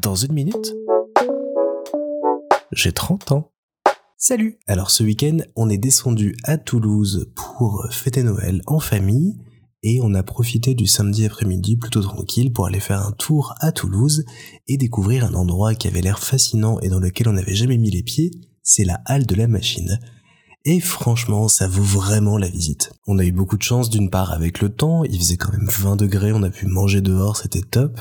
Dans une minute, j'ai 30 ans. Salut Alors ce week-end, on est descendu à Toulouse pour fêter Noël en famille et on a profité du samedi après-midi plutôt tranquille pour aller faire un tour à Toulouse et découvrir un endroit qui avait l'air fascinant et dans lequel on n'avait jamais mis les pieds, c'est la halle de la machine. Et franchement, ça vaut vraiment la visite. On a eu beaucoup de chance d'une part avec le temps, il faisait quand même 20 degrés, on a pu manger dehors, c'était top.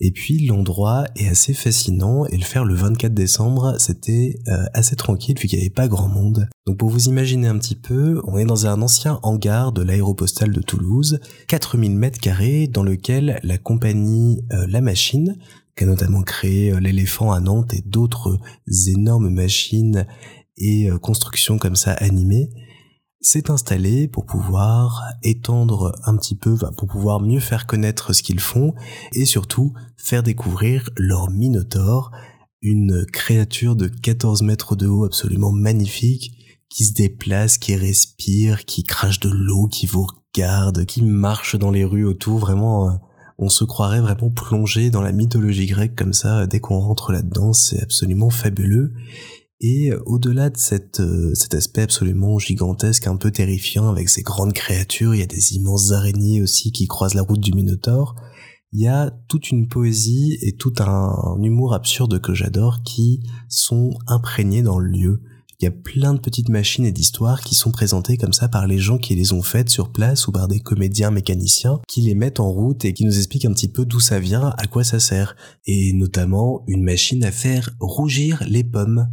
Et puis l'endroit est assez fascinant et le faire le 24 décembre, c'était euh, assez tranquille vu qu'il n'y avait pas grand monde. Donc pour vous imaginer un petit peu, on est dans un ancien hangar de l'aéropostale de Toulouse, 4000 mètres carrés dans lequel la compagnie euh, La Machine, qui a notamment créé euh, l'éléphant à Nantes et d'autres énormes machines et euh, construction comme ça animée s'est installé pour pouvoir étendre un petit peu, pour pouvoir mieux faire connaître ce qu'ils font et surtout faire découvrir leur Minotaur, une créature de 14 mètres de haut absolument magnifique qui se déplace, qui respire, qui crache de l'eau, qui vous regarde, qui marche dans les rues autour, vraiment euh, on se croirait vraiment plongé dans la mythologie grecque comme ça dès qu'on rentre là-dedans, c'est absolument fabuleux. Et euh, au-delà de cette, euh, cet aspect absolument gigantesque, un peu terrifiant, avec ces grandes créatures, il y a des immenses araignées aussi qui croisent la route du Minotaure, il y a toute une poésie et tout un, humour absurde que j'adore qui sont imprégnés dans le lieu. Il y a plein de petites machines et d'histoires qui sont présentées comme ça par les gens qui les ont faites sur place ou par des comédiens mécaniciens qui les mettent en route et qui nous expliquent un petit peu d'où ça vient, à quoi ça sert. Et notamment une machine à faire rougir les pommes.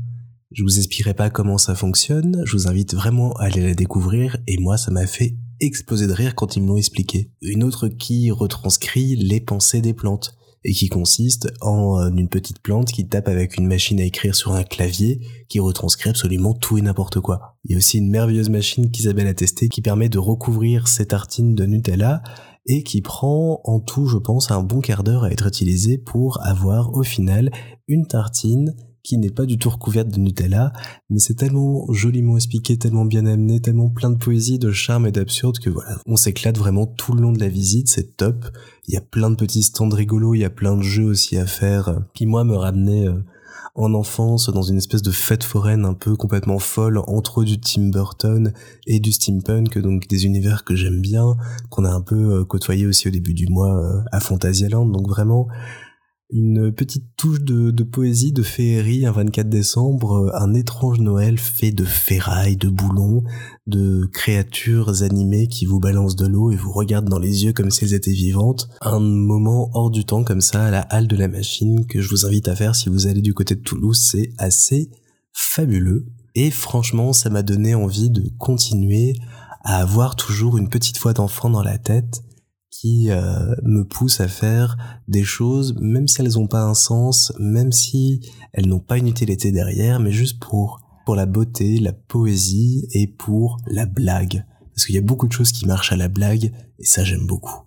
Je vous expliquerai pas comment ça fonctionne, je vous invite vraiment à aller la découvrir et moi ça m'a fait exploser de rire quand ils me l'ont expliqué. Une autre qui retranscrit les pensées des plantes et qui consiste en euh, une petite plante qui tape avec une machine à écrire sur un clavier qui retranscrit absolument tout et n'importe quoi. Il y a aussi une merveilleuse machine qu'Isabelle a testée qui permet de recouvrir ses tartines de Nutella et qui prend en tout, je pense, un bon quart d'heure à être utilisée pour avoir au final une tartine qui n'est pas du tout recouverte de Nutella, mais c'est tellement joliment expliqué, tellement bien amené, tellement plein de poésie, de charme et d'absurde que voilà, on s'éclate vraiment tout le long de la visite, c'est top. Il y a plein de petits stands rigolos, il y a plein de jeux aussi à faire, euh, qui moi me ramenaient euh, en enfance dans une espèce de fête foraine un peu complètement folle entre du Tim Burton et du steampunk, donc des univers que j'aime bien, qu'on a un peu euh, côtoyé aussi au début du mois à Fantasyland, donc vraiment une petite touche de, poésie, de féerie un 24 décembre, un étrange Noël fait de ferraille, de boulons, de créatures animées qui vous balancent de l'eau et vous regardent dans les yeux comme si elles étaient vivantes. Un moment hors du temps comme ça à la halle de la machine que je vous invite à faire si vous allez du côté de Toulouse, c'est assez fabuleux. Et franchement, ça m'a donné envie de continuer à avoir toujours une petite voix d'enfant dans la tête qui euh, me pousse à faire des choses, même si elles n'ont pas un sens, même si elles n'ont pas une utilité derrière, mais juste pour pour la beauté, la poésie et pour la blague. Parce qu'il y a beaucoup de choses qui marchent à la blague, et ça j'aime beaucoup.